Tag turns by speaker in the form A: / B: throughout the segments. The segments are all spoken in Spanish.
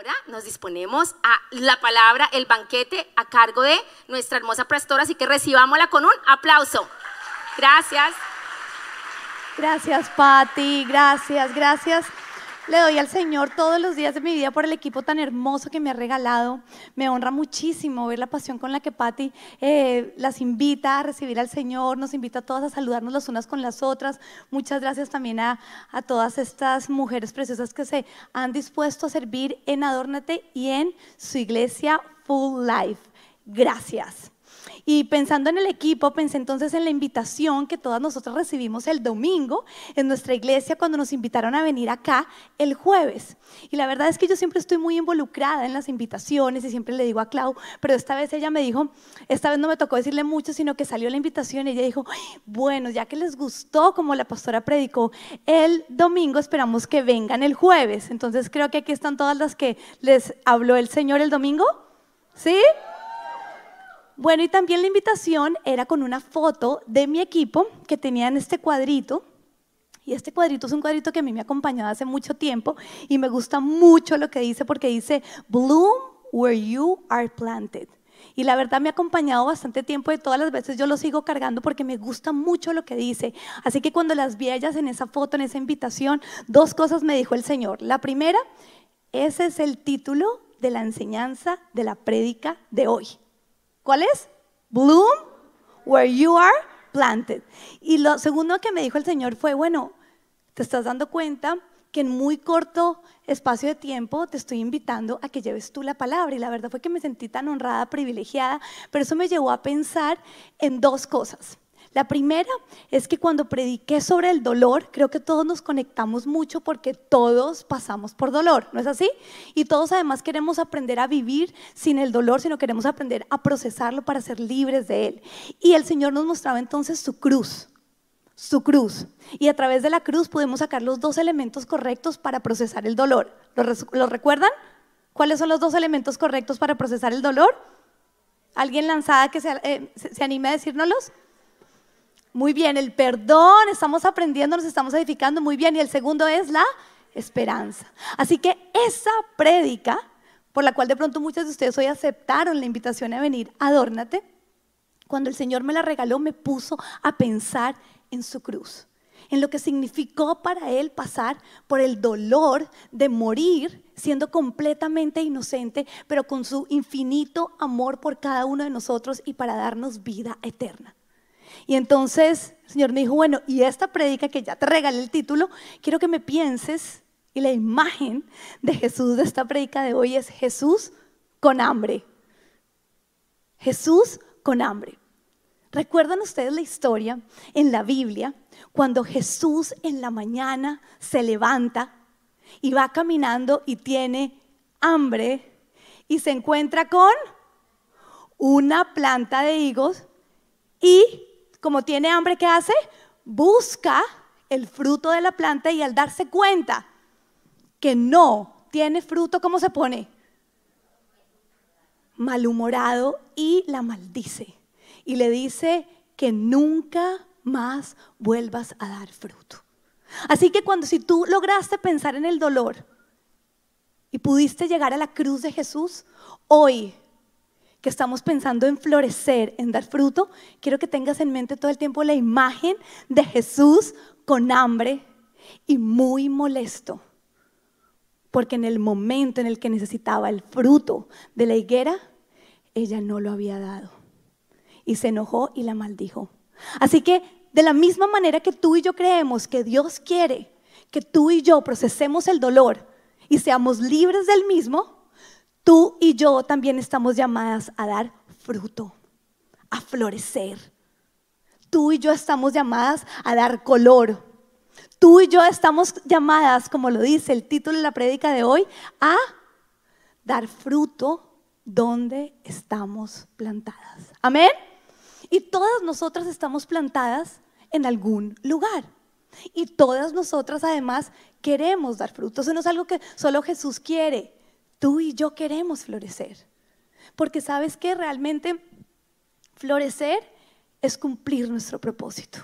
A: Ahora nos disponemos a la palabra, el banquete a cargo de nuestra hermosa pastora, así que recibámosla con un aplauso. Gracias.
B: Gracias, Patti. Gracias, gracias. Le doy al Señor todos los días de mi vida por el equipo tan hermoso que me ha regalado. Me honra muchísimo ver la pasión con la que Patti eh, las invita a recibir al Señor, nos invita a todas a saludarnos las unas con las otras. Muchas gracias también a, a todas estas mujeres preciosas que se han dispuesto a servir en Adórnate y en su iglesia Full Life. Gracias. Y pensando en el equipo, pensé entonces en la invitación que todas nosotras recibimos el domingo en nuestra iglesia cuando nos invitaron a venir acá el jueves. Y la verdad es que yo siempre estoy muy involucrada en las invitaciones y siempre le digo a Clau, pero esta vez ella me dijo, esta vez no me tocó decirle mucho, sino que salió la invitación y ella dijo, bueno, ya que les gustó como la pastora predicó el domingo, esperamos que vengan el jueves. Entonces creo que aquí están todas las que les habló el Señor el domingo. ¿Sí? Bueno, y también la invitación era con una foto de mi equipo que tenía en este cuadrito. Y este cuadrito es un cuadrito que a mí me ha acompañado hace mucho tiempo y me gusta mucho lo que dice porque dice, bloom where you are planted. Y la verdad me ha acompañado bastante tiempo y todas las veces yo lo sigo cargando porque me gusta mucho lo que dice. Así que cuando las vi ellas en esa foto, en esa invitación, dos cosas me dijo el Señor. La primera, ese es el título de la enseñanza de la prédica de hoy. ¿Cuál es? Bloom where you are planted. Y lo segundo que me dijo el Señor fue, bueno, te estás dando cuenta que en muy corto espacio de tiempo te estoy invitando a que lleves tú la palabra. Y la verdad fue que me sentí tan honrada, privilegiada, pero eso me llevó a pensar en dos cosas. La primera es que cuando prediqué sobre el dolor, creo que todos nos conectamos mucho porque todos pasamos por dolor, ¿no es así? Y todos además queremos aprender a vivir sin el dolor, sino queremos aprender a procesarlo para ser libres de él. Y el Señor nos mostraba entonces su cruz, su cruz. Y a través de la cruz podemos sacar los dos elementos correctos para procesar el dolor. ¿Lo, recuerdan? ¿Cuáles son los dos elementos correctos para procesar el dolor? ¿Alguien lanzada que se, eh, se anime a decírnoslos? Muy bien, el perdón, estamos aprendiendo, nos estamos edificando muy bien. Y el segundo es la esperanza. Así que esa prédica, por la cual de pronto muchos de ustedes hoy aceptaron la invitación a venir, adórnate, cuando el Señor me la regaló, me puso a pensar en su cruz, en lo que significó para Él pasar por el dolor de morir siendo completamente inocente, pero con su infinito amor por cada uno de nosotros y para darnos vida eterna. Y entonces el Señor me dijo, bueno, y esta predica que ya te regalé el título, quiero que me pienses y la imagen de Jesús de esta predica de hoy es Jesús con hambre. Jesús con hambre. ¿Recuerdan ustedes la historia en la Biblia cuando Jesús en la mañana se levanta y va caminando y tiene hambre y se encuentra con una planta de higos y como tiene hambre, ¿qué hace? Busca el fruto de la planta y al darse cuenta que no tiene fruto, ¿cómo se pone? Malhumorado y la maldice. Y le dice que nunca más vuelvas a dar fruto. Así que cuando si tú lograste pensar en el dolor y pudiste llegar a la cruz de Jesús, hoy que estamos pensando en florecer, en dar fruto, quiero que tengas en mente todo el tiempo la imagen de Jesús con hambre y muy molesto. Porque en el momento en el que necesitaba el fruto de la higuera, ella no lo había dado. Y se enojó y la maldijo. Así que de la misma manera que tú y yo creemos que Dios quiere que tú y yo procesemos el dolor y seamos libres del mismo, tú y yo también estamos llamadas a dar fruto, a florecer. Tú y yo estamos llamadas a dar color. Tú y yo estamos llamadas, como lo dice el título de la prédica de hoy, a dar fruto donde estamos plantadas. Amén. Y todas nosotras estamos plantadas en algún lugar. Y todas nosotras además queremos dar fruto. Eso no es algo que solo Jesús quiere. Tú y yo queremos florecer. Porque sabes que realmente florecer es cumplir nuestro propósito.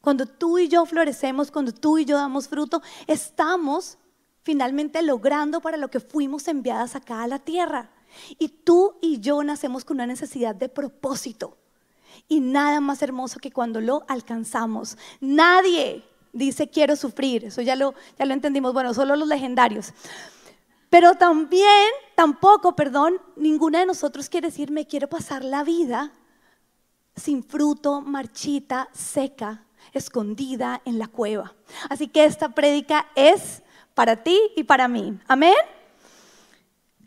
B: Cuando tú y yo florecemos, cuando tú y yo damos fruto, estamos finalmente logrando para lo que fuimos enviadas acá a la tierra. Y tú y yo nacemos con una necesidad de propósito. Y nada más hermoso que cuando lo alcanzamos. Nadie dice quiero sufrir, eso ya lo, ya lo entendimos, bueno, solo los legendarios. Pero también, tampoco, perdón, ninguna de nosotros quiere decir me quiero pasar la vida sin fruto, marchita, seca, escondida en la cueva. Así que esta prédica es para ti y para mí. Amén.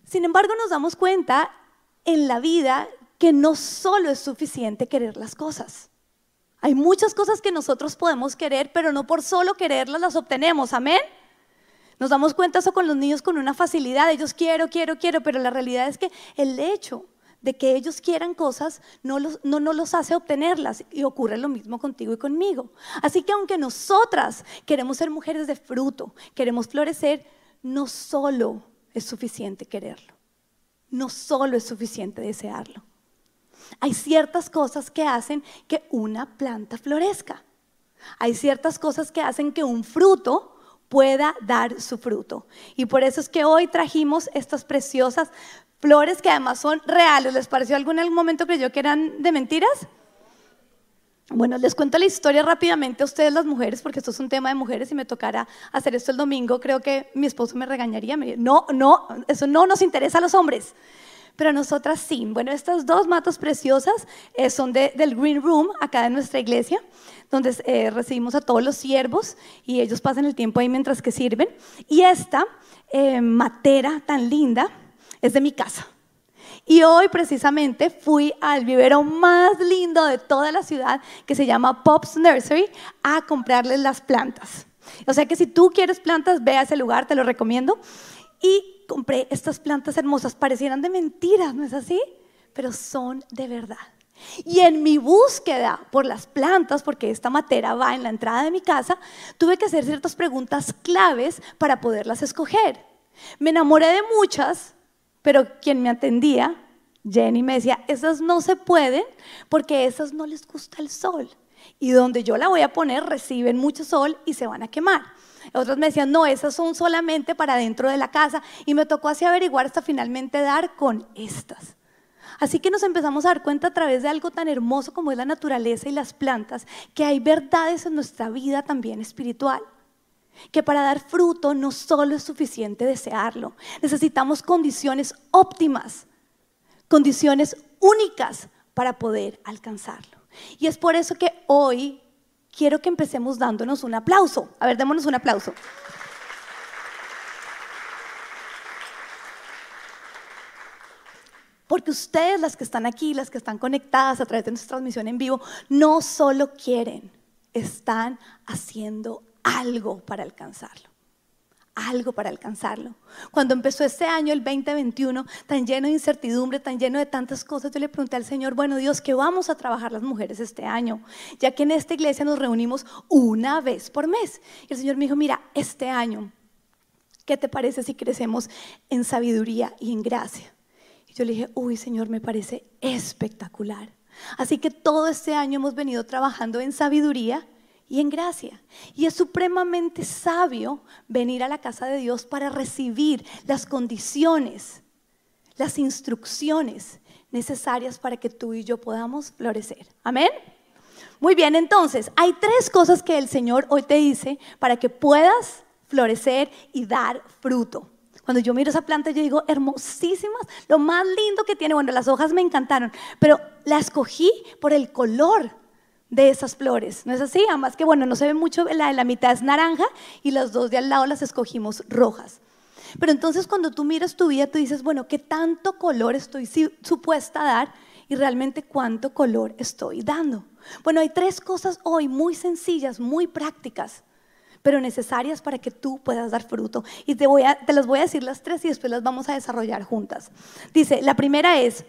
B: Sin embargo, nos damos cuenta en la vida que no solo es suficiente querer las cosas. Hay muchas cosas que nosotros podemos querer, pero no por solo quererlas las obtenemos. Amén. Nos damos cuenta eso con los niños con una facilidad. Ellos quiero, quiero, quiero, pero la realidad es que el hecho de que ellos quieran cosas no, los, no, no los hace obtenerlas. Y ocurre lo mismo contigo y conmigo. Así que aunque nosotras queremos ser mujeres de fruto, queremos florecer, no solo es suficiente quererlo. No solo es suficiente desearlo. Hay ciertas cosas que hacen que una planta florezca. Hay ciertas cosas que hacen que un fruto pueda dar su fruto. Y por eso es que hoy trajimos estas preciosas flores que además son reales. ¿Les pareció algún, momento creyó que eran de mentiras? Bueno, les cuento la historia rápidamente a ustedes las mujeres, porque esto es un tema de mujeres y me tocará hacer esto el domingo. Creo que mi esposo me regañaría. Me no, no, eso no nos interesa a los hombres. Pero nosotras sí. Bueno, estas dos matas preciosas eh, son del Green Room, acá de nuestra iglesia, donde eh, recibimos a todos los siervos y ellos pasan el tiempo ahí mientras que sirven. Y esta eh, matera tan linda es de mi casa. Y hoy precisamente fui al vivero más lindo de toda la ciudad, que se llama Pop's Nursery, a comprarles las plantas. O sea que si tú quieres plantas, ve a ese lugar, te lo recomiendo. Y compré estas plantas hermosas, parecieran de mentiras, ¿no es así? Pero son de verdad. Y en mi búsqueda por las plantas, porque esta matera va en la entrada de mi casa, tuve que hacer ciertas preguntas claves para poderlas escoger. Me enamoré de muchas, pero quien me atendía, Jenny, me decía, esas no se pueden porque esas no les gusta el sol. Y donde yo la voy a poner reciben mucho sol y se van a quemar. Otros me decían, no, esas son solamente para dentro de la casa. Y me tocó así averiguar hasta finalmente dar con estas. Así que nos empezamos a dar cuenta a través de algo tan hermoso como es la naturaleza y las plantas, que hay verdades en nuestra vida también espiritual que para dar fruto no solo es suficiente desearlo, necesitamos condiciones óptimas, condiciones únicas para poder alcanzarlo. Y es por eso que hoy quiero que empecemos dándonos un aplauso. A ver, démonos un aplauso. Porque ustedes, las que están aquí, las que están conectadas a través de nuestra transmisión en vivo, no solo quieren, están haciendo algo para alcanzarlo. Algo para alcanzarlo. Cuando empezó este año, el 2021, tan lleno de incertidumbre, tan lleno de tantas cosas, yo le pregunté al Señor, bueno Dios, ¿qué vamos a trabajar las mujeres este año? Ya que en esta iglesia nos reunimos una vez por mes. Y el Señor me dijo, mira, este año, ¿qué te parece si crecemos en sabiduría y en gracia? Y yo le dije, uy Señor, me parece espectacular. Así que todo este año hemos venido trabajando en sabiduría y en gracia. Y es supremamente sabio venir a la casa de Dios para recibir las condiciones, las instrucciones necesarias para que tú y yo podamos florecer. Amén. Muy bien, entonces, hay tres cosas que el Señor hoy te dice para que puedas florecer y dar fruto. Cuando yo miro esa planta, yo digo, hermosísimas, lo más lindo que tiene. Bueno, las hojas me encantaron, pero la escogí por el color de esas flores, ¿no es así? Además que bueno, no se ve mucho, la de la mitad es naranja y las dos de al lado las escogimos rojas. Pero entonces cuando tú miras tu vida, tú dices, bueno, ¿qué tanto color estoy supuesta a dar y realmente cuánto color estoy dando? Bueno, hay tres cosas hoy muy sencillas, muy prácticas, pero necesarias para que tú puedas dar fruto. Y te, las voy a decir las tres y después las vamos a desarrollar juntas. Dice, la primera es,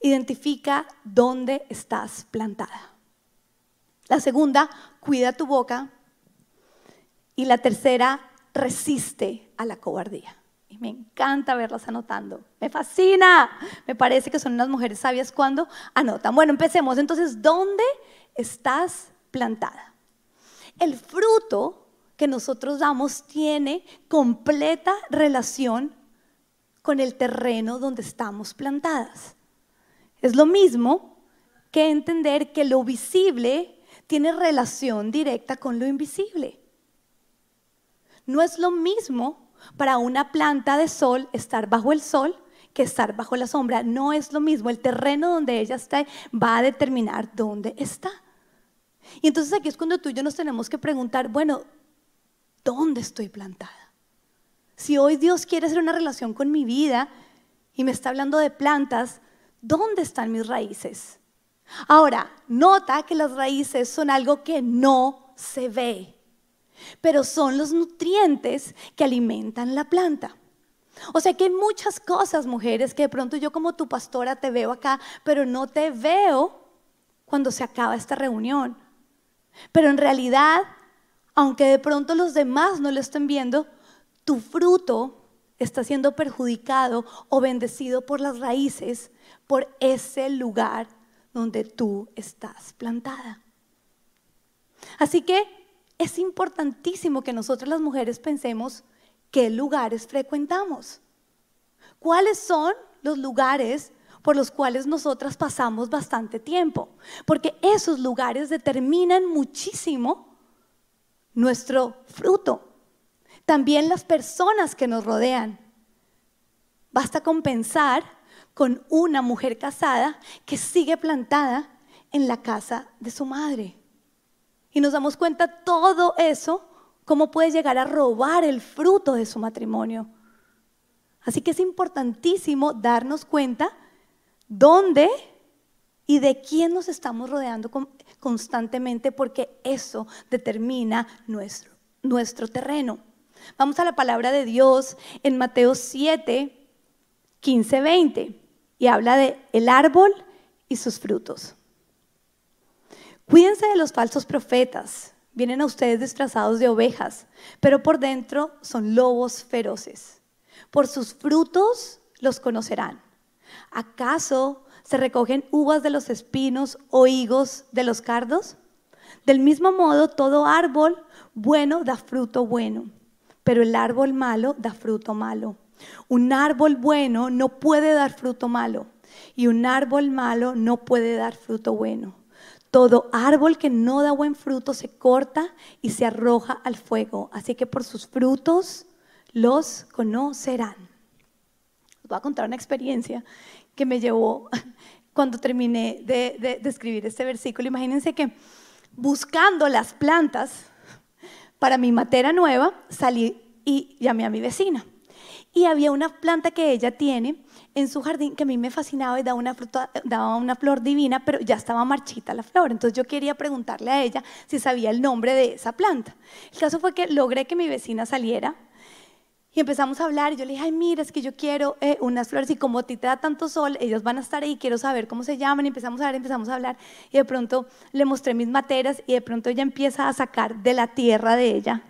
B: identifica dónde estás plantada. La segunda, cuida tu boca. Y la tercera, resiste a la cobardía. Y me encanta verlas anotando. Me fascina. Me parece que son unas mujeres sabias cuando anotan. Bueno, empecemos. Entonces, ¿dónde estás plantada? El fruto que nosotros damos tiene completa relación con el terreno donde estamos plantadas. Es lo mismo que entender que lo visible tiene relación directa con lo invisible. No es lo mismo para una planta de sol estar bajo el sol que estar bajo la sombra. No es lo mismo. El terreno donde ella está va a determinar dónde está. Y entonces aquí es cuando tú y yo nos tenemos que preguntar, bueno, ¿dónde estoy plantada? Si hoy Dios quiere hacer una relación con mi vida y me está hablando de plantas, ¿dónde están mis raíces? Ahora, nota que las raíces son algo que no se ve, pero son los nutrientes que alimentan la planta. O sea que hay muchas cosas, mujeres, que de pronto yo como tu pastora te veo acá, pero no te veo cuando se acaba esta reunión. Pero en realidad, aunque de pronto los demás no lo estén viendo, tu fruto está siendo perjudicado o bendecido por las raíces, por ese lugar donde tú estás plantada. Así que es importantísimo que nosotras las mujeres pensemos qué lugares frecuentamos. ¿Cuáles son los lugares por los cuales nosotras pasamos bastante tiempo? Porque esos lugares determinan muchísimo nuestro fruto. También las personas que nos rodean. Basta con pensar con una mujer casada que sigue plantada en la casa de su madre. Y nos damos cuenta todo eso cómo puede llegar a robar el fruto de su matrimonio. Así que es importantísimo darnos cuenta dónde y de quién nos estamos rodeando constantemente porque eso determina nuestro, nuestro terreno. Vamos a la palabra de Dios en Mateo 7, 15, 20 y habla de el árbol y sus frutos. Cuídense de los falsos profetas Vienen a ustedes disfrazados de ovejas, pero por dentro son lobos feroces. Por sus frutos los conocerán. ¿Acaso se recogen uvas de los espinos o higos de los cardos? Del mismo modo, todo árbol bueno da fruto bueno, pero el árbol malo da fruto malo. Un árbol bueno no puede dar fruto malo y un árbol malo no puede dar fruto bueno. Todo árbol que no da buen fruto se corta y se arroja al fuego. Así que por sus frutos los conocerán. Les voy a contar una experiencia que me llevó cuando terminé de, escribir este versículo. Imagínense que buscando las plantas para mi matera nueva, salí y llamé a mi vecina. Y había una planta que ella tiene en su jardín que a mí me fascinaba y daba una, daba una flor divina, pero ya estaba marchita la flor. Entonces yo quería preguntarle a ella si sabía el nombre de esa planta. El caso fue que logré que mi vecina saliera y empezamos a hablar y yo le dije, ay, mira, es que yo quiero eh, unas flores y como a ti te da tanto sol, ellos van a estar ahí, quiero saber cómo se llaman. Y empezamos a hablar, empezamos a hablar y de pronto le mostré mis materas y de pronto ella empieza a sacar de la tierra de ella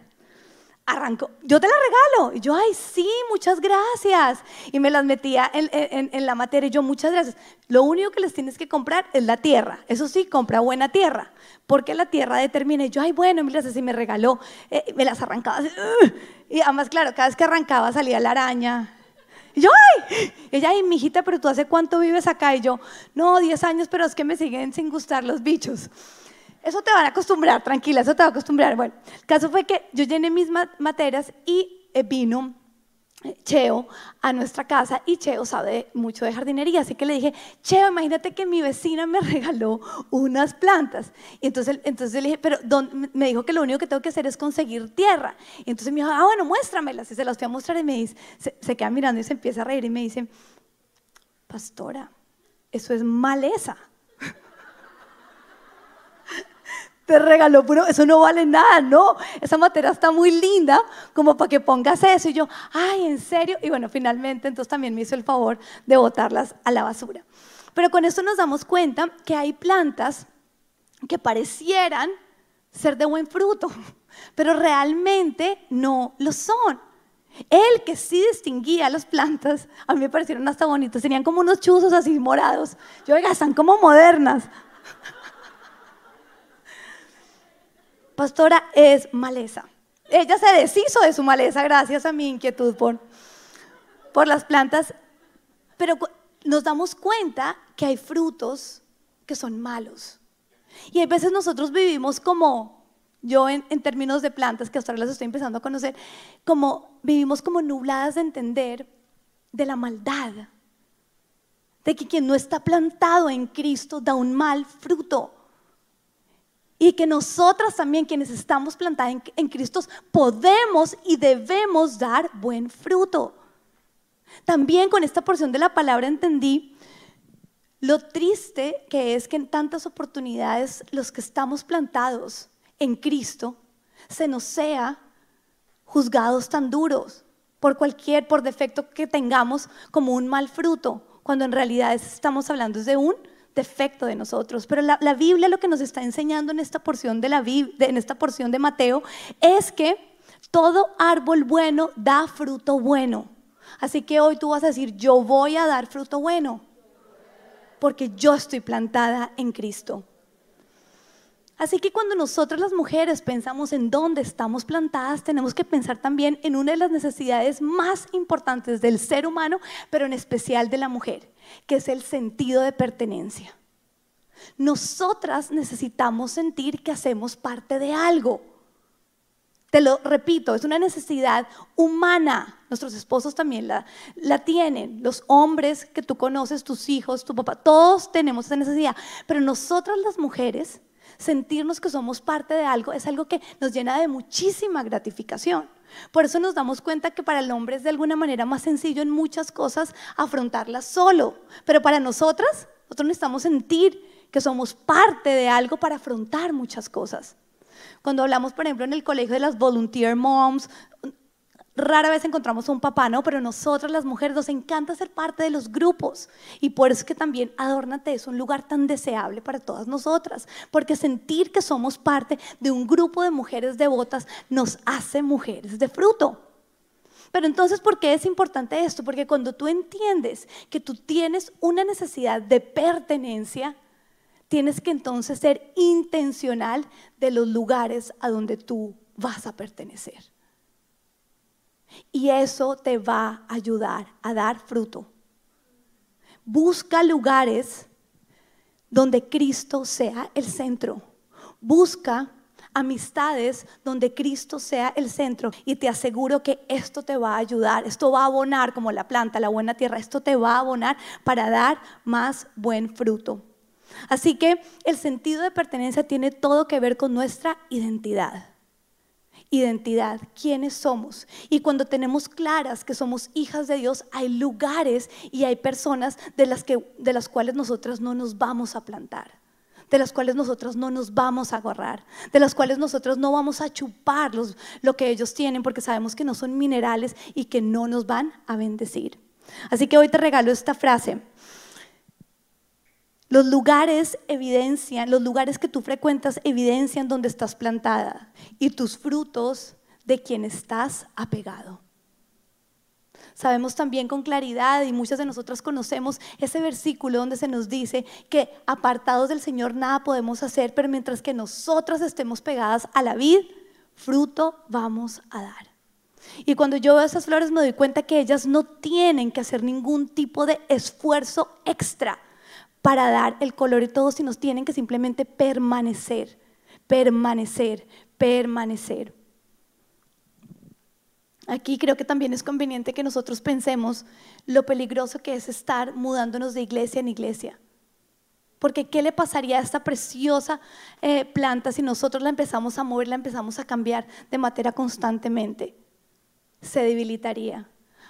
B: arrancó, yo te la regalo. Y yo, ay, sí, muchas gracias. Y me las metía en, la materia. Y yo, muchas gracias. Lo único que les tienes que comprar es la tierra. Eso sí, compra buena tierra. Porque la tierra determina. Y yo, ay, bueno, mil gracias. Y me regaló, eh, me las arrancaba. y además, claro, cada vez que arrancaba salía la araña. Y yo, ay, ella, ay, mijita, pero tú hace cuánto vives acá? Y yo, no, 10 años, pero es que me siguen sin gustar los bichos. Eso te van a acostumbrar, tranquila, eso te va a acostumbrar. Bueno, el caso fue que yo llené mis materias y eh, vino eh, Cheo a nuestra casa y Cheo sabe mucho de jardinería, así que le dije, Cheo, imagínate que mi vecina me regaló unas plantas. Y entonces, entonces le dije, pero me dijo que lo único que tengo que hacer es conseguir tierra. Y entonces me dijo, ah, bueno, muéstramelas. Y se las fui a mostrar y me dice, se queda mirando y se empieza a reír y me dice, pastora, eso es maleza te regaló puro, eso no vale nada, no, esa materia está muy linda como para que pongas eso. Y yo, ay, ¿en serio? Y bueno, finalmente entonces también me hizo el favor de botarlas a la basura. Pero con esto nos damos cuenta que hay plantas que parecieran ser de buen fruto, pero realmente no lo son. El que sí distinguía las plantas, a mí me parecieron hasta bonitas, tenían como unos chuzos así morados. Yo, oiga, están como modernas. Pastora, es maleza. ella se deshizo de su maleza gracias a mi inquietud por, por las plantas, pero nos damos cuenta que hay frutos que son malos. Y a veces nosotros vivimos como, yo en, en, términos de plantas, que hasta ahora las estoy empezando a conocer, como vivimos como nubladas de entender de la maldad, de que quien no está plantado en Cristo da un mal fruto. Y que nosotras también, quienes estamos plantadas en, Cristo, podemos y debemos dar buen fruto. También con esta porción de la palabra entendí lo triste que es que en tantas oportunidades los que estamos plantados en Cristo se nos sea juzgados tan duros por cualquier, por defecto que tengamos como un mal fruto, cuando en realidad estamos hablando de un defecto de nosotros. Pero la, Biblia lo que nos está enseñando en esta porción de la de, en esta porción de Mateo es que todo árbol bueno da fruto bueno. Así que hoy tú vas a decir, yo voy a dar fruto bueno porque yo estoy plantada en Cristo. Así que cuando nosotros las mujeres pensamos en dónde estamos plantadas, tenemos que pensar también en una de las necesidades más importantes del ser humano, pero en especial de la mujer, que es el sentido de pertenencia. Nosotras necesitamos sentir que hacemos parte de algo. Te lo repito, es una necesidad humana. Nuestros esposos también la, la, tienen. Los hombres que tú conoces, tus hijos, tu papá, todos tenemos esa necesidad. Pero nosotras las mujeres, sentirnos que somos parte de algo es algo que nos llena de muchísima gratificación. Por eso nos damos cuenta que para el hombre es de alguna manera más sencillo en muchas cosas afrontarlas solo. Pero para nosotras, nosotros necesitamos sentir que somos parte de algo para afrontar muchas cosas. Cuando hablamos, por ejemplo, en el colegio de las volunteer moms, rara vez encontramos a un papá, ¿no? Pero nosotras las mujeres nos encanta ser parte de los grupos. Y por eso es que también Adórnate es un lugar tan deseable para todas nosotras. Porque sentir que somos parte de un grupo de mujeres devotas nos hace mujeres de fruto. Pero entonces, ¿por qué es importante esto? Porque cuando tú entiendes que tú tienes una necesidad de pertenencia, tienes que entonces ser intencional de los lugares a donde tú vas a pertenecer. Y eso te va a ayudar a dar fruto. Busca lugares donde Cristo sea el centro. Busca amistades donde Cristo sea el centro. Y te aseguro que esto te va a ayudar, esto va a abonar como la planta, la buena tierra, esto te va a abonar para dar más buen fruto. Así que el sentido de pertenencia tiene todo que ver con nuestra identidad. Identidad, quiénes somos. Y cuando tenemos claras que somos hijas de Dios, hay lugares y hay personas de las, que, de las cuales nosotras no nos vamos a plantar de las cuales nosotros no nos vamos a agarrar, de las cuales nosotros no vamos a chupar lo que ellos tienen porque sabemos que no son minerales y que no nos van a bendecir. Así que hoy te regalo esta frase. Los lugares evidencian, los lugares que tú frecuentas evidencian donde estás plantada y tus frutos de quien estás apegado. Sabemos también con claridad y muchas de nosotras conocemos ese versículo donde se nos dice que apartados del Señor nada podemos hacer, pero mientras que nosotras estemos pegadas a la vid, fruto vamos a dar. Y cuando yo veo esas flores me doy cuenta que ellas no tienen que hacer ningún tipo de esfuerzo extra para dar el color y todo, sino tienen que simplemente permanecer, permanecer, permanecer. Aquí creo que también es conveniente que nosotros pensemos lo peligroso que es estar mudándonos de iglesia en iglesia. Porque ¿qué le pasaría a esta preciosa eh, planta si nosotros la empezamos a mover, la empezamos a cambiar de materia constantemente? Se debilitaría.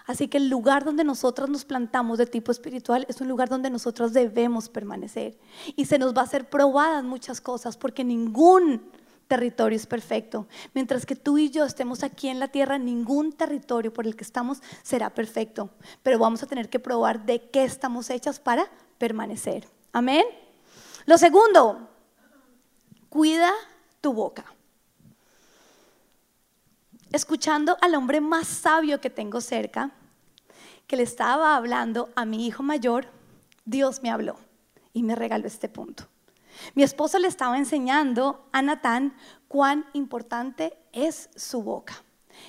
B: Así que el lugar donde nosotras nos plantamos de tipo espiritual es un lugar donde nosotros debemos permanecer. Y se nos va a hacer probadas muchas cosas porque ningún territorio es perfecto. Mientras que tú y yo estemos aquí en la tierra, ningún territorio por el que estamos será perfecto. Pero vamos a tener que probar de qué estamos hechas para permanecer. Amén. Lo segundo, cuida tu boca escuchando al hombre más sabio que tengo cerca, que le estaba hablando a mi hijo mayor, Dios me habló y me regaló este punto. Mi esposo le estaba enseñando a Natán cuán importante es su boca.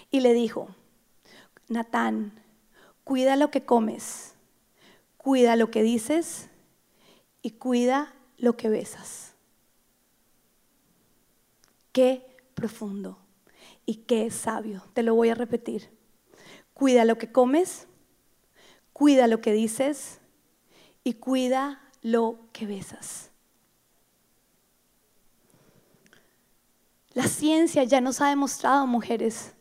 B: Y le dijo, Natán, cuida lo que comes, cuida lo que dices y cuida lo que besas. Qué profundo y qué sabio. Te lo voy a repetir. Cuida lo que comes, cuida lo que dices y cuida lo que besas. La ciencia ya nos ha demostrado, mujeres,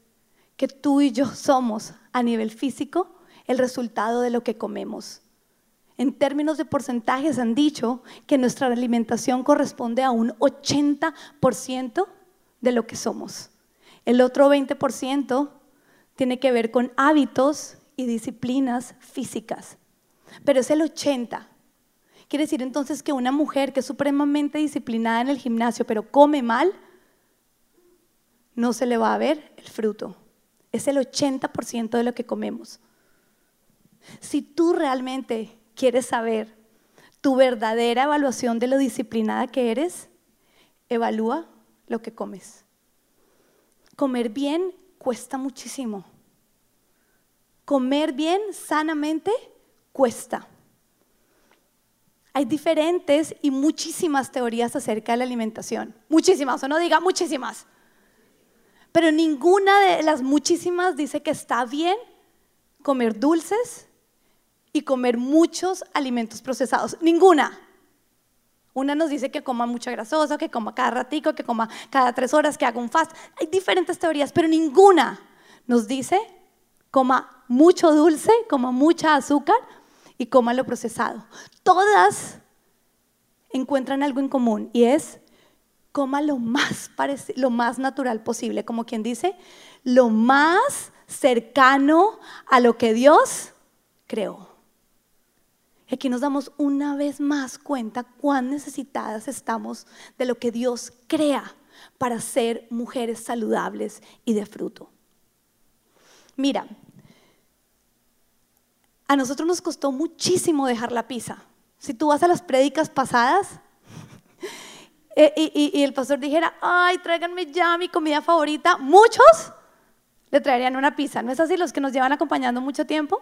B: que tú y yo somos a nivel físico el resultado de lo que comemos. En términos de porcentajes han dicho que nuestra alimentación corresponde a un 80% de lo que somos. El otro 20% tiene que ver con hábitos y disciplinas físicas. Pero es el 80%. Quiere decir entonces que una mujer que es supremamente disciplinada en el gimnasio, pero come mal, no se le va a ver el fruto. Es el 80% de lo que comemos. Si tú realmente quieres saber tu verdadera evaluación de lo disciplinada que eres, evalúa lo que comes. Comer bien cuesta muchísimo. Comer bien sanamente cuesta. Hay diferentes y muchísimas teorías acerca de la alimentación. Muchísimas, o no diga muchísimas. Pero ninguna de las muchísimas dice que está bien comer dulces y comer muchos alimentos procesados. Ninguna. Una nos dice que coma mucha grasosa, que coma cada ratico, que coma cada tres horas, que haga un fast. Hay diferentes teorías, pero ninguna nos dice coma mucho dulce, coma mucha azúcar y coma lo procesado. Todas encuentran algo en común y es coma lo más, lo más natural posible, como quien dice, lo más cercano a lo que Dios creó. Aquí nos damos una vez más cuenta cuán necesitadas estamos de lo que Dios crea para ser mujeres saludables y de fruto. Mira, a nosotros nos costó muchísimo dejar la pizza. Si tú vas a las prédicas pasadas eh, y, el pastor dijera, ay, tráiganme ya mi comida favorita, muchos le traerían una pizza. ¿No es así los que nos llevan acompañando mucho tiempo?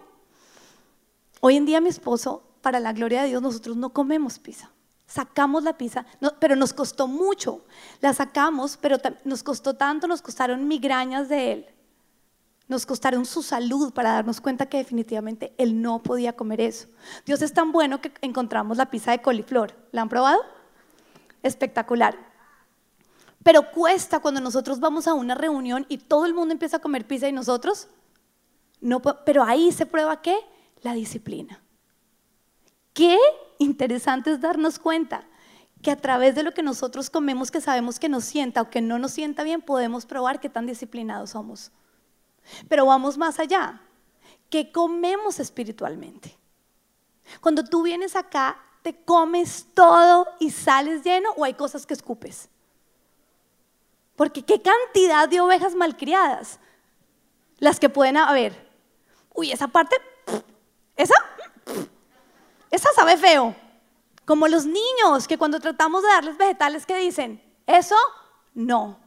B: Hoy en día mi esposo para la gloria de Dios, nosotros no comemos pizza. Sacamos la pizza, pero nos costó mucho. La sacamos, pero nos costó tanto, nos costaron migrañas de él. Nos costaron su salud para darnos cuenta que definitivamente él no podía comer eso. Dios es tan bueno que encontramos la pizza de coliflor. ¿La han probado? Espectacular. Pero cuesta cuando nosotros vamos a una reunión y todo el mundo empieza a comer pizza y nosotros no. Pero ahí se prueba qué? La disciplina. Qué interesante es darnos cuenta que a través de lo que nosotros comemos, que sabemos que nos sienta o que no nos sienta bien, podemos probar qué tan disciplinados somos. Pero vamos más allá. ¿Qué comemos espiritualmente? Cuando tú vienes acá, ¿te comes todo y sales lleno o hay cosas que escupes? Porque qué cantidad de ovejas malcriadas las que pueden haber. Uy, esa parte, esa, esa sabe feo. Como los niños que cuando tratamos de darles vegetales que dicen, eso no.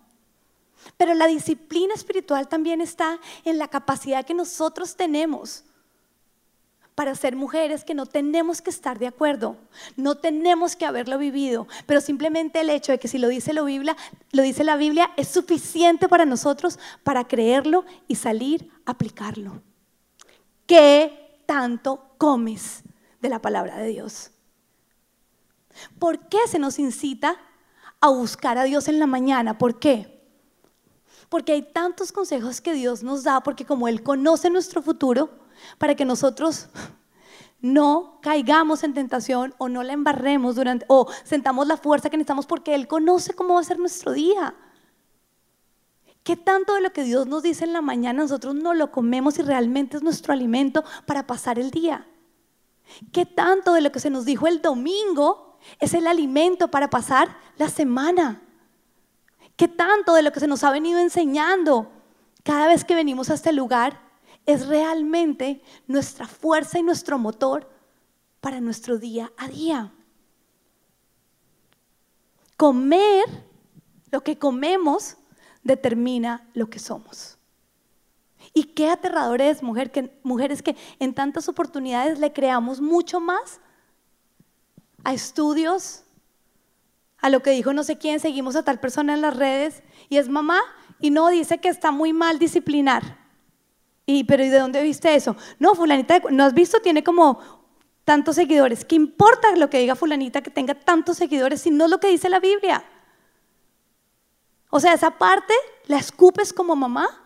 B: Pero la disciplina espiritual también está en la capacidad que nosotros tenemos para ser mujeres que no tenemos que estar de acuerdo, no tenemos que haberlo vivido, pero simplemente el hecho de que si lo dice la Biblia, lo dice la Biblia es suficiente para nosotros para creerlo y salir a aplicarlo. ¿Qué tanto comes? De la palabra de Dios. ¿Por qué se nos incita a buscar a Dios en la mañana? ¿Por qué? Porque hay tantos consejos que Dios nos da, porque como Él conoce nuestro futuro, para que nosotros no caigamos en tentación o no la embarremos durante, o sentamos la fuerza que necesitamos porque Él conoce cómo va a ser nuestro día. ¿Qué tanto de lo que Dios nos dice en la mañana nosotros no lo comemos y realmente es nuestro alimento para pasar el día? ¿Qué tanto de lo que se nos dijo el domingo es el alimento para pasar la semana? ¿Qué tanto de lo que se nos ha venido enseñando cada vez que venimos a este lugar es realmente nuestra fuerza y nuestro motor para nuestro día a día? Comer lo que comemos determina lo que somos. Y qué aterrador es, mujer, que, mujeres que en tantas oportunidades le creamos mucho más a estudios, a lo que dijo no sé quién, seguimos a tal persona en las redes y es mamá y no dice que está muy mal disciplinar. Y, pero ¿y de dónde viste eso? No, fulanita, ¿no has visto? Tiene como tantos seguidores. ¿Qué importa lo que diga fulanita que tenga tantos seguidores si no es lo que dice la Biblia? O sea, esa parte la escupes como mamá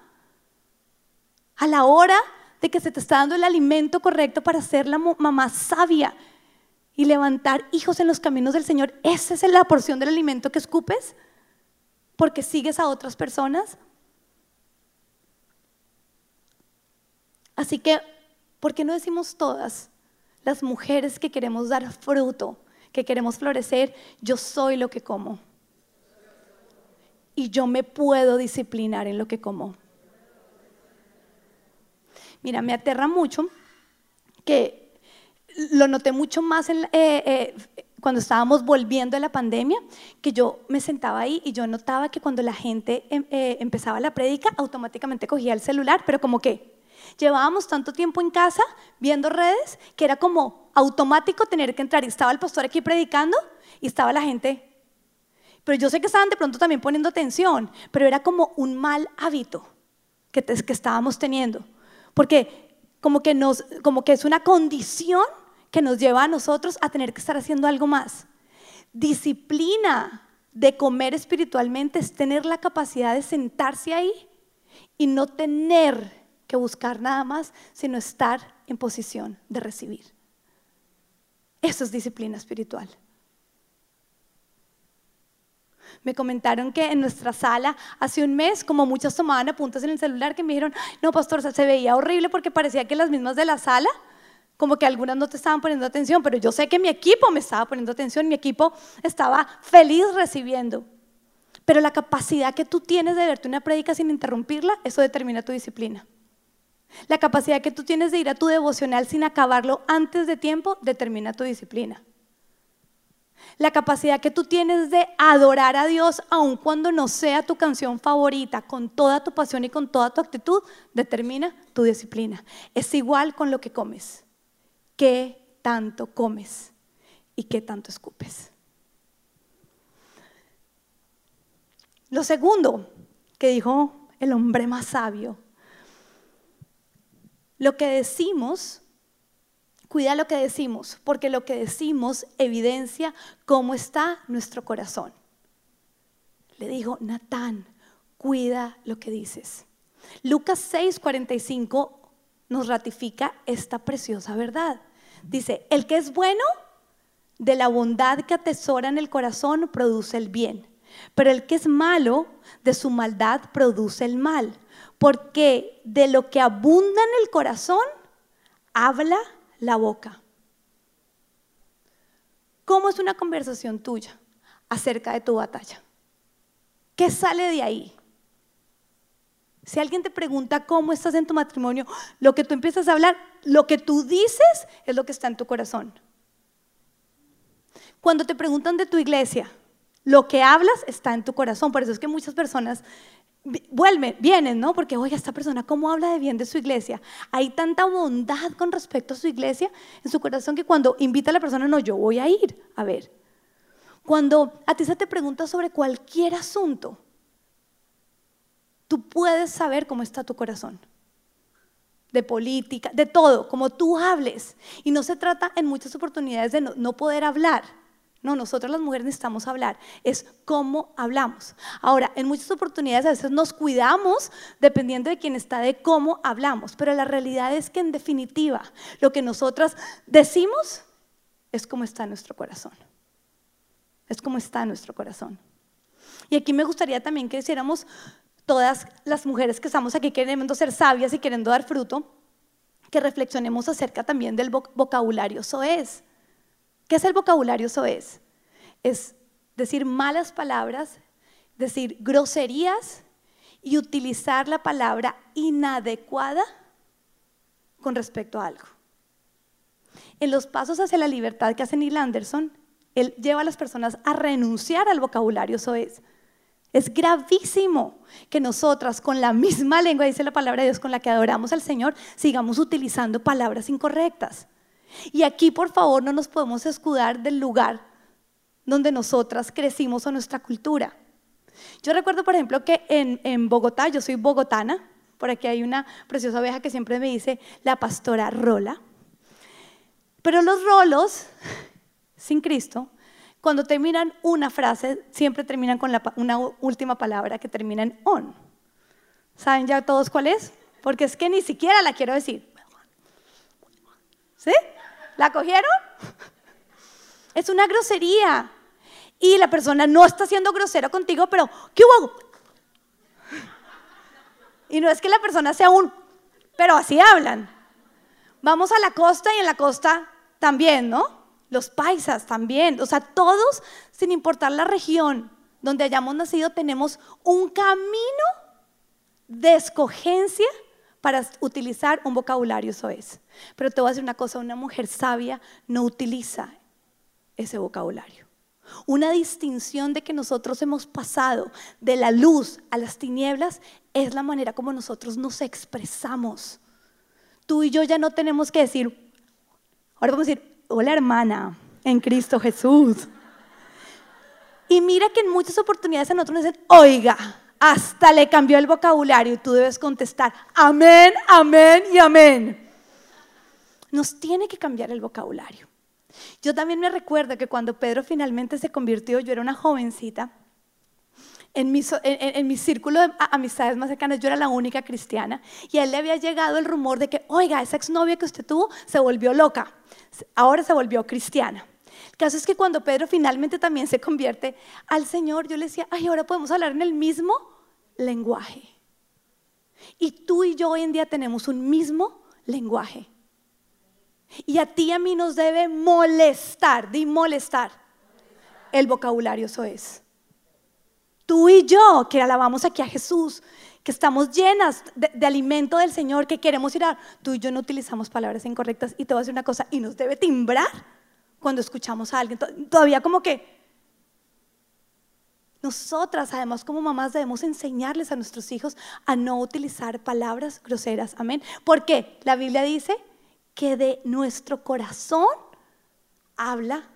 B: a la hora de que se te está dando el alimento correcto para ser la mamá sabia y levantar hijos en los caminos del Señor. ¿Esa es la porción del alimento que escupes? Porque sigues a otras personas. Así que, ¿por qué no decimos todas las mujeres que queremos dar fruto, que queremos florecer? Yo soy lo que como. Y yo me puedo disciplinar en lo que como. Mira, me aterra mucho que lo noté mucho más eh, eh, cuando estábamos volviendo de la pandemia, que yo me sentaba ahí y yo notaba que cuando la gente eh, empezaba la prédica, automáticamente cogía el celular, pero como que llevábamos tanto tiempo en casa viendo redes que era como automático tener que entrar y estaba el pastor aquí predicando y estaba la gente. Pero yo sé que estaban de pronto también poniendo atención, pero era como un mal hábito que estábamos teniendo. Porque como que, nos, como que es una condición que nos lleva a nosotros a tener que estar haciendo algo más. Disciplina de comer espiritualmente es tener la capacidad de sentarse ahí y no tener que buscar nada más, sino estar en posición de recibir. Eso es disciplina espiritual. Me comentaron que en nuestra sala hace un mes, como muchas tomaban apuntes en el celular, que me dijeron, no, pastor, se veía horrible porque parecía que las mismas de la sala, como que algunas no te estaban poniendo atención, pero yo sé que mi equipo me estaba poniendo atención, mi equipo estaba feliz recibiendo. Pero la capacidad que tú tienes de verte una prédica sin interrumpirla, eso determina tu disciplina. La capacidad que tú tienes de ir a tu devocional sin acabarlo antes de tiempo determina tu disciplina. La capacidad que tú tienes de adorar a Dios aun cuando no sea tu canción favorita, con toda tu pasión y con toda tu actitud, determina tu disciplina. Es igual con lo que comes. ¿Qué tanto comes y qué tanto escupes? Lo segundo que dijo el hombre más sabio lo que decimos, cuida lo que decimos, porque lo que decimos evidencia cómo está nuestro corazón. Le dijo, Natán, cuida lo que dices. Lucas 6:45 nos ratifica esta preciosa verdad. Dice, el que es bueno, de la bondad que atesora en el corazón, produce el bien. Pero el que es malo, de su maldad produce el mal porque de lo que abunda en el corazón, habla la boca. ¿Cómo es una conversación tuya acerca de tu batalla? ¿Qué sale de ahí? Si alguien te pregunta cómo estás en tu matrimonio, lo que tú empiezas a hablar, lo que tú dices es lo que está en tu corazón. Cuando te preguntan de tu iglesia, lo que hablas está en tu corazón. Por eso es que muchas personas vuelven, vienen, ¿no? Porque, oye, esta persona, ¿cómo habla de bien de su iglesia? Hay tanta bondad con respecto a su iglesia en su corazón que cuando invita a la persona, no, yo voy a ir a ver. Cuando a ti se te pregunta sobre cualquier asunto, tú puedes saber cómo está tu corazón. De política, de todo, como tú hables. Y no se trata en muchas oportunidades de no poder hablar no, nosotros las mujeres necesitamos hablar, es cómo hablamos. Ahora, en muchas oportunidades a veces nos cuidamos dependiendo de quién está, de cómo hablamos, pero la realidad es que en definitiva lo que nosotras decimos es cómo está nuestro corazón. Es cómo está nuestro corazón. Y aquí me gustaría también que hiciéramos todas las mujeres que estamos aquí queriendo ser sabias y queriendo dar fruto, que reflexionemos acerca también del vocabulario es. ¿Qué es el vocabulario soez? Es decir malas palabras, decir groserías y utilizar la palabra inadecuada con respecto a algo. En los pasos hacia la libertad que hace Neil Anderson, él lleva a las personas a renunciar al vocabulario soez. Es gravísimo que nosotras con la misma lengua, dice la palabra de Dios, con la que adoramos al Señor, sigamos utilizando palabras incorrectas. Y aquí, por favor, no nos podemos escudar del lugar donde nosotras crecimos o nuestra cultura. Yo recuerdo, por ejemplo, que en, Bogotá, yo soy bogotana, por aquí hay una preciosa oveja que siempre me dice la pastora Rola. Pero los rolos, sin Cristo, cuando terminan una frase, siempre terminan con una última palabra que termina en on. ¿Saben ya todos cuál es? Porque es que ni siquiera la quiero decir. ¿Sí? ¿La cogieron? Es una grosería. Y la persona no está siendo grosera contigo, pero ¿qué hubo? Y no es que la persona sea un, pero así hablan. Vamos a la costa y en la costa también, ¿no? los paisas también, o sea, todos, sin importar la región donde hayamos nacido, tenemos un camino de escogencia para utilizar un vocabulario es. Pero te voy a decir una cosa, una mujer sabia no utiliza ese vocabulario. Una distinción de que nosotros hemos pasado de la luz a las tinieblas es la manera como nosotros nos expresamos. Tú y yo ya no tenemos que decir, ahora vamos a decir, hola hermana, en Cristo Jesús. Y mira que en muchas oportunidades a nosotros nos dicen, oiga, hasta le cambió el vocabulario y tú debes contestar, amén, amén y amén. Nos tiene que cambiar el vocabulario. Yo también me recuerdo que cuando Pedro finalmente se convirtió, yo era una jovencita, en mi, en mi, círculo de amistades más cercanas yo era la única cristiana y a él le había llegado el rumor de que, oiga, esa exnovia que usted tuvo se volvió loca ahora se volvió cristiana. Caso es que cuando Pedro finalmente también se convierte al Señor, yo le decía, ay, ahora podemos hablar en el mismo lenguaje. Y tú y yo hoy en día tenemos un mismo lenguaje. Y a ti y a mí nos debe molestar, di molestar. El vocabulario eso es. Tú y yo, que alabamos aquí a Jesús, que estamos llenas de, alimento del Señor, que queremos ir a... Tú y yo no utilizamos palabras incorrectas y te voy a decir una cosa, y nos debe timbrar cuando escuchamos a alguien. Todavía como que nosotras, además, como mamás, debemos enseñarles a nuestros hijos a no utilizar palabras groseras. Amén. Porque la Biblia dice que de nuestro corazón habla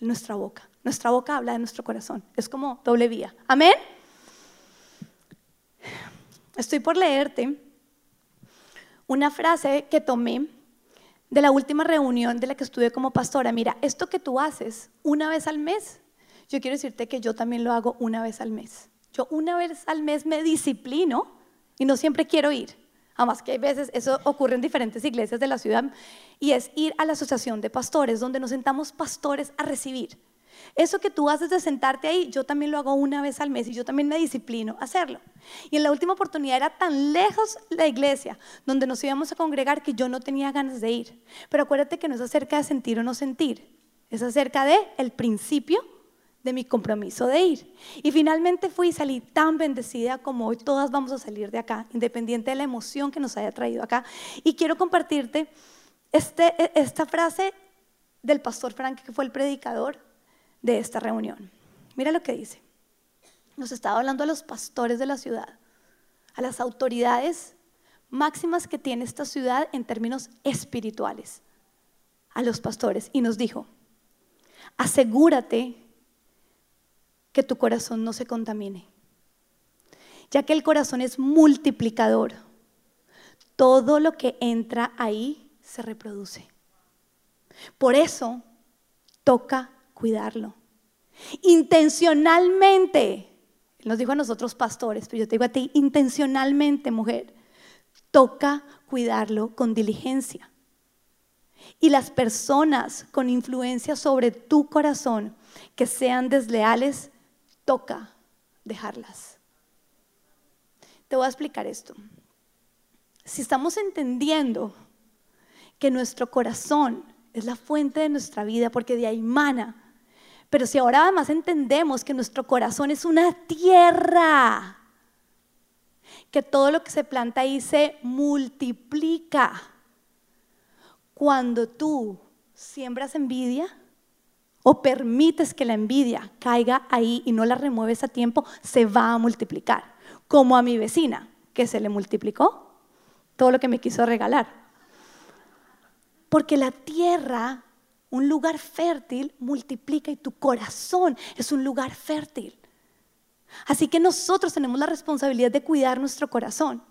B: nuestra boca. Nuestra boca habla de nuestro corazón. Es como doble vía. Amén. Estoy por leerte una frase que tomé de la última reunión de la que estuve como pastora. Mira, esto que tú haces una vez al mes, yo quiero decirte que yo también lo hago una vez al mes. Yo una vez al mes me disciplino y no siempre quiero ir. Además que hay veces, eso ocurre en diferentes iglesias de la ciudad, y es ir a la asociación de pastores, donde nos sentamos pastores a recibir. Eso que tú haces de sentarte ahí, yo también lo hago una vez al mes y yo también me disciplino a hacerlo. Y en la última oportunidad era tan lejos la iglesia donde nos íbamos a congregar que yo no tenía ganas de ir. Pero acuérdate que no es acerca de sentir o no sentir, es acerca de el principio de mi compromiso de ir. Y finalmente fui y salí tan bendecida como hoy todas vamos a salir de acá, independiente de la emoción que nos haya traído acá. Y quiero compartirte este, esta frase del pastor Frank, que fue el predicador, de esta reunión. Mira lo que dice. Nos estaba hablando a los pastores de la ciudad, a las autoridades máximas que tiene esta ciudad en términos espirituales, a los pastores, y nos dijo, asegúrate que tu corazón no se contamine, ya que el corazón es multiplicador. Todo lo que entra ahí se reproduce. Por eso toca cuidarlo. Intencionalmente, nos dijo a nosotros pastores, pero yo te digo a ti, intencionalmente, mujer, toca cuidarlo con diligencia. Y las personas con influencia sobre tu corazón que sean desleales, toca dejarlas. Te voy a explicar esto. Si estamos entendiendo que nuestro corazón es la fuente de nuestra vida, porque de ahí mana pero si ahora además entendemos que nuestro corazón es una tierra, que todo lo que se planta ahí se multiplica. Cuando tú siembras envidia, o permites que la envidia caiga ahí y no la remueves a tiempo, se va a multiplicar. Como a mi vecina, que se le multiplicó todo lo que me quiso regalar. Porque la tierra, un lugar fértil, multiplica y tu corazón es un lugar fértil. Así que nosotros tenemos la responsabilidad de cuidar nuestro corazón.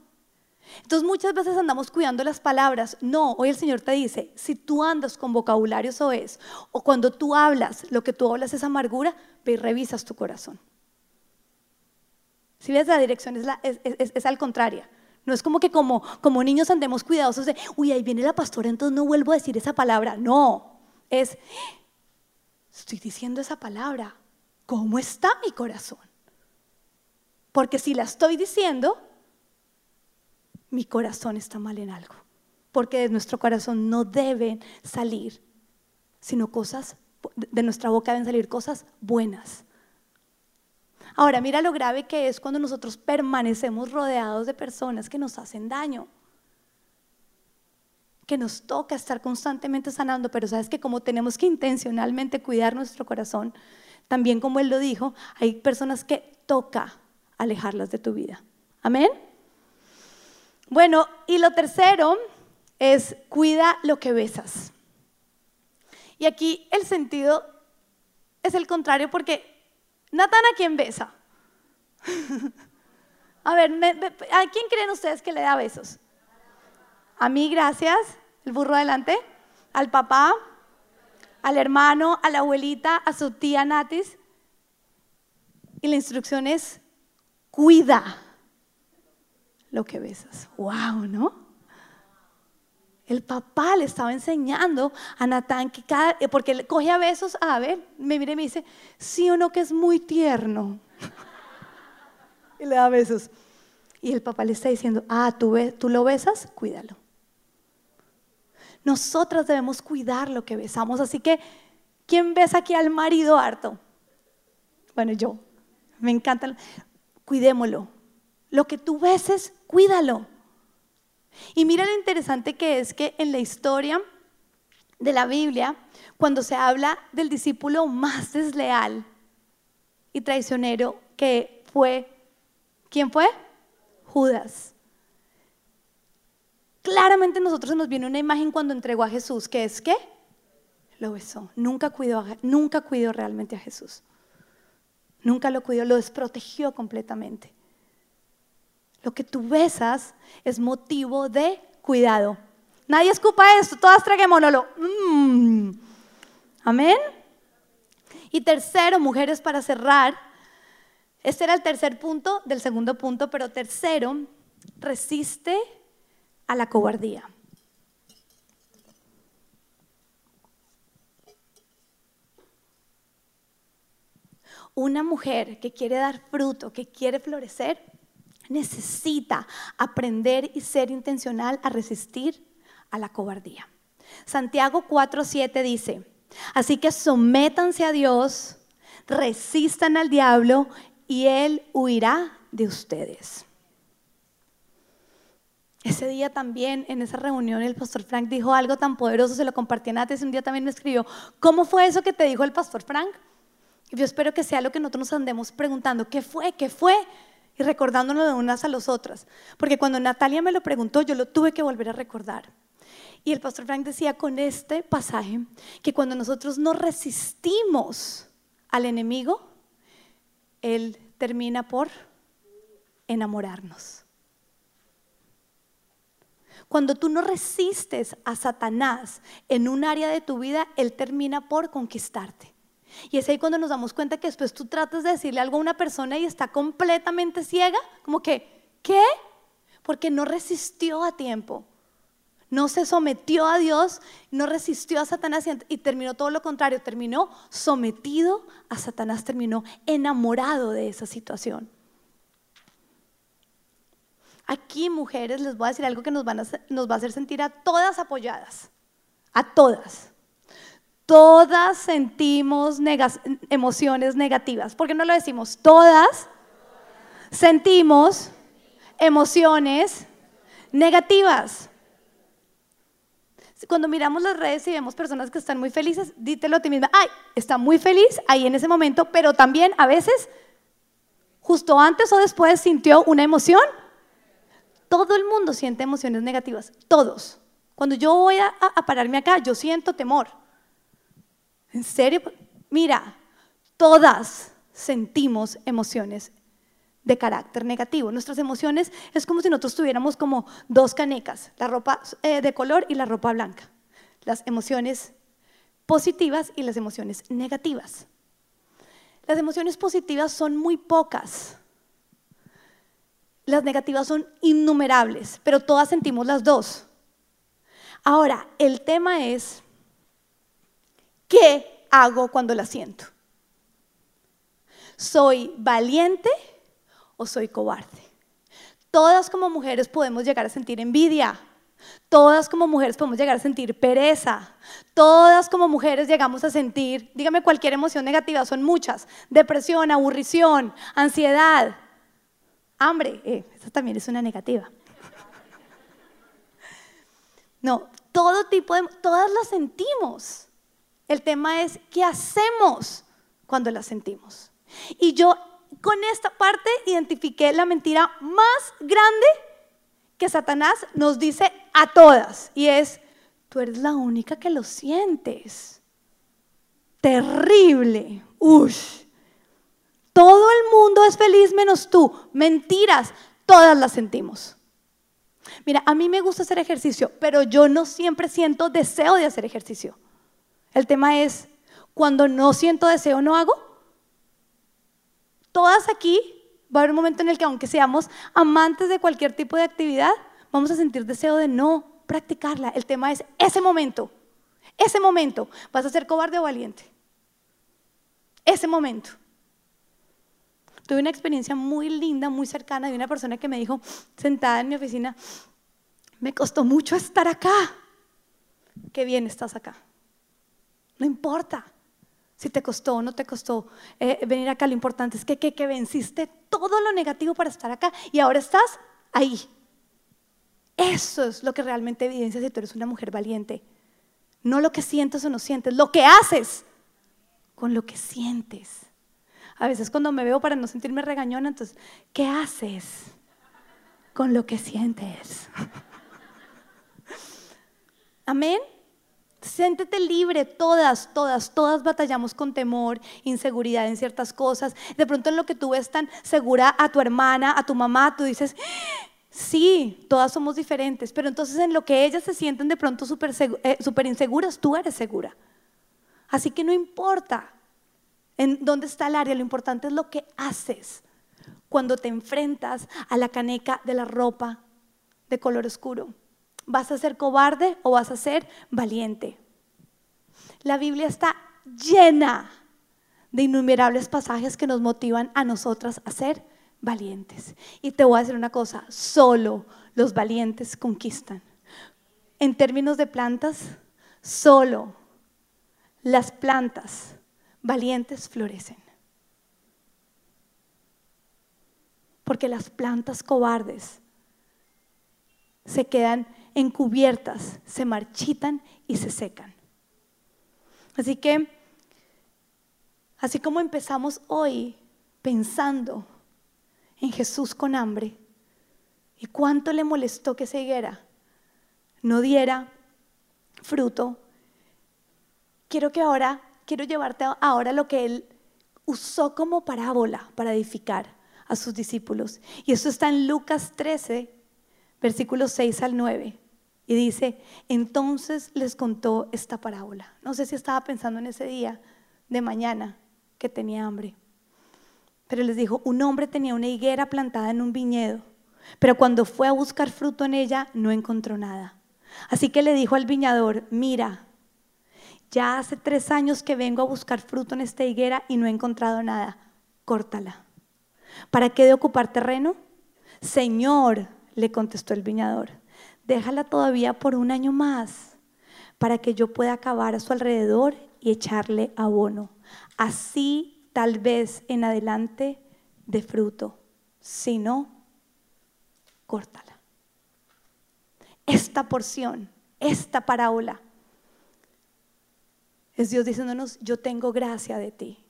B: Entonces muchas veces andamos cuidando las palabras. No, hoy el Señor te dice, si tú andas con vocabulario es, o cuando tú hablas, lo que tú hablas es amargura, ve y revisas tu corazón. Si ves la dirección es, es, al contrario. No es como que como, como niños andemos cuidadosos de, uy, ahí viene la pastora, entonces no vuelvo a decir esa palabra. No, es, estoy diciendo esa palabra. ¿Cómo está mi corazón? Porque si la estoy diciendo, mi corazón está mal en algo. Porque de nuestro corazón no deben salir, sino cosas, de nuestra boca deben salir cosas buenas. Ahora, mira lo grave que es cuando nosotros permanecemos rodeados de personas que nos hacen daño. Nos toca estar constantemente sanando, pero sabes que como tenemos que intencionalmente cuidar nuestro corazón, también como él lo dijo, hay personas que toca alejarlas de tu vida. Amén. Bueno, y lo tercero es cuida lo que besas. Y aquí el sentido es el contrario porque Natán a quién besa. a ver, ¿a quién creen ustedes que le da besos? A mí, gracias. El burro adelante. Al papá, al hermano, a la abuelita, a su tía Natis. Y la instrucción es, cuida lo que besas. ¡Wow! ¿No? El papá le estaba enseñando a Natán que cada, porque él coge a besos, a ver, me mira y me dice, sí o no que es muy tierno. y le da besos. Y el papá le está diciendo, ah, ¿tú, tú lo besas, cuídalo. Nosotras debemos cuidar lo que besamos. Así que, ¿quién besa aquí al marido harto? Bueno, yo. Me encanta. Cuidémoslo. Lo que tú beses, cuídalo. Y mira lo interesante que es que en la historia de la Biblia, cuando se habla del discípulo más desleal y traicionero que fue, ¿quién fue? Judas. Claramente a nosotros nos viene una imagen cuando entregó a Jesús, que es que lo besó. Nunca cuidó, nunca cuidó realmente a Jesús. Nunca lo cuidó, lo desprotegió completamente. Lo que tú besas es motivo de cuidado. Nadie escupa esto, todas traguémonoslo. Mm. Amén. Y tercero, mujeres, para cerrar, este era el tercer punto del segundo punto, pero tercero, resiste a la cobardía. Una mujer que quiere dar fruto, que quiere florecer, necesita aprender y ser intencional a resistir a la cobardía. Santiago 4:7 dice, así que sométanse a Dios, resistan al diablo y él huirá de ustedes. Ese día también, en esa reunión, el pastor Frank dijo algo tan poderoso, se lo compartí antes, un día también me escribió, ¿cómo fue eso que te dijo el pastor Frank? Y yo espero que sea lo que nosotros nos andemos preguntando, ¿qué fue? ¿Qué fue? y recordándonos de unas a las otras. Porque cuando Natalia me lo preguntó, yo lo tuve que volver a recordar. Y el pastor Frank decía con este pasaje que cuando nosotros no resistimos al enemigo, él termina por enamorarnos. Cuando tú no resistes a Satanás en un área de tu vida, él termina por conquistarte. Y es ahí cuando nos damos cuenta que después tú tratas de decirle algo a una persona y está completamente ciega, como que, ¿qué? Porque no resistió a tiempo. No se sometió a Dios, no resistió a Satanás y terminó todo lo contrario, terminó sometido a Satanás, terminó enamorado de esa situación. Aquí, mujeres, les voy a decir algo que nos, nos va a hacer sentir a todas apoyadas, a todas todas sentimos emociones negativas. ¿Por qué no lo decimos? Todas sentimos emociones negativas. Cuando miramos las redes y vemos personas que están muy felices, dítelo a ti misma, ay, está muy feliz ahí en ese momento, pero también a veces, justo antes o después, sintió una emoción. Todo el mundo siente emociones negativas, todos. Cuando yo voy a, a pararme acá, yo siento temor. ¿En serio? Mira, todas sentimos emociones de carácter negativo. Nuestras emociones es como si nosotros tuviéramos como dos canecas, la ropa eh, de color y la ropa blanca. Las emociones positivas y las emociones negativas. Las emociones positivas son muy pocas. Las negativas son innumerables, pero todas sentimos las dos. Ahora, el tema es, ¿qué hago cuando las siento? ¿Soy valiente? o soy cobarde. Todas como mujeres podemos llegar a sentir envidia. Todas como mujeres podemos llegar a sentir pereza. Todas como mujeres llegamos a sentir, dígame cualquier emoción negativa, son muchas. Depresión, aburrición, ansiedad, hambre. Eh, esa también es una negativa. No, todo tipo de, todas las sentimos. El tema es qué hacemos cuando las sentimos. Y yo con esta parte identifiqué la mentira más grande que Satanás nos dice a todas y es, tú eres la única que lo sientes. Terrible. Ush. Todo el mundo es feliz menos tú. Mentiras, todas las sentimos. Mira, a mí me gusta hacer ejercicio, pero yo no siempre siento deseo de hacer ejercicio. El tema es, cuando no siento deseo, no hago todas aquí va a haber un momento en el que aunque seamos amantes de cualquier tipo de actividad, vamos a sentir deseo de no practicarla. El tema es ese momento, ese momento, vas a ser cobarde o valiente. Ese momento. Tuve una experiencia muy linda, muy cercana de una persona que me dijo, sentada en mi oficina, me costó mucho estar acá. Qué bien estás acá. No importa si te costó o no te costó eh, venir acá, lo importante es que, que, que venciste todo lo negativo para estar acá y ahora estás ahí. Eso es lo que realmente evidencia si tú eres una mujer valiente. No lo que sientes o no sientes, lo que haces con lo que sientes. A veces cuando me veo para no sentirme regañona, entonces, ¿qué haces con lo que sientes? Amén. Siéntete libre, todas, todas, todas batallamos con temor, inseguridad en ciertas cosas. De pronto en lo que tú ves tan segura a tu hermana, a tu mamá, tú dices, sí, todas somos diferentes, pero entonces en lo que ellas se sienten de pronto súper eh, inseguras, tú eres segura. Así que no importa en dónde está el área, lo importante es lo que haces cuando te enfrentas a la caneca de la ropa de color oscuro. ¿Vas a ser cobarde o vas a ser valiente? La Biblia está llena de innumerables pasajes que nos motivan a nosotras a ser valientes. Y te voy a decir una cosa, solo los valientes conquistan. En términos de plantas, solo las plantas valientes florecen. Porque las plantas cobardes se quedan encubiertas, se marchitan y se secan. Así que, así como empezamos hoy pensando en Jesús con hambre y cuánto le molestó que se no diera fruto, quiero que ahora, quiero llevarte ahora lo que él usó como parábola para edificar a sus discípulos. Y eso está en Lucas 13, versículos 6 al 9. Y dice, entonces les contó esta parábola. No sé si estaba pensando en ese día de mañana que tenía hambre. Pero les dijo, un hombre tenía una higuera plantada en un viñedo, pero cuando fue a buscar fruto en ella no encontró nada. Así que le dijo al viñador, mira, ya hace tres años que vengo a buscar fruto en esta higuera y no he encontrado nada. Córtala. ¿Para qué de ocupar terreno? Señor, le contestó el viñador déjala todavía por un año más para que yo pueda acabar a su alrededor y echarle abono. Así tal vez en adelante de fruto. Si no, córtala. Esta porción esta parábola es Dios diciéndonos, yo tengo gracia de ti.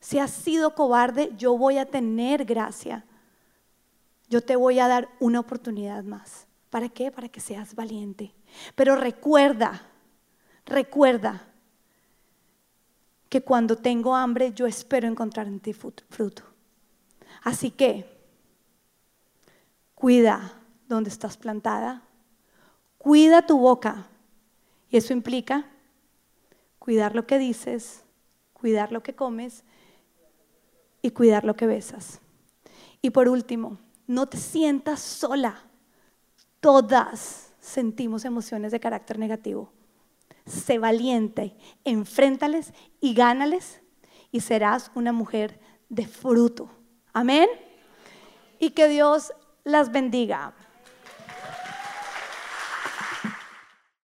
B: Si has sido cobarde, yo voy a tener gracia. Yo te voy a dar una oportunidad más. ¿Para qué? Para que seas valiente. Pero recuerda, recuerda que cuando tengo hambre yo espero encontrar en ti fruto. Así que cuida donde estás plantada, cuida tu boca. Y eso implica cuidar lo que dices, cuidar lo que comes y cuidar lo que besas. Y por último, no te sientas sola. Todas sentimos emociones de carácter negativo. Sé valiente, enfréntales y gánales y serás una mujer de fruto. Amén. Y que Dios las bendiga.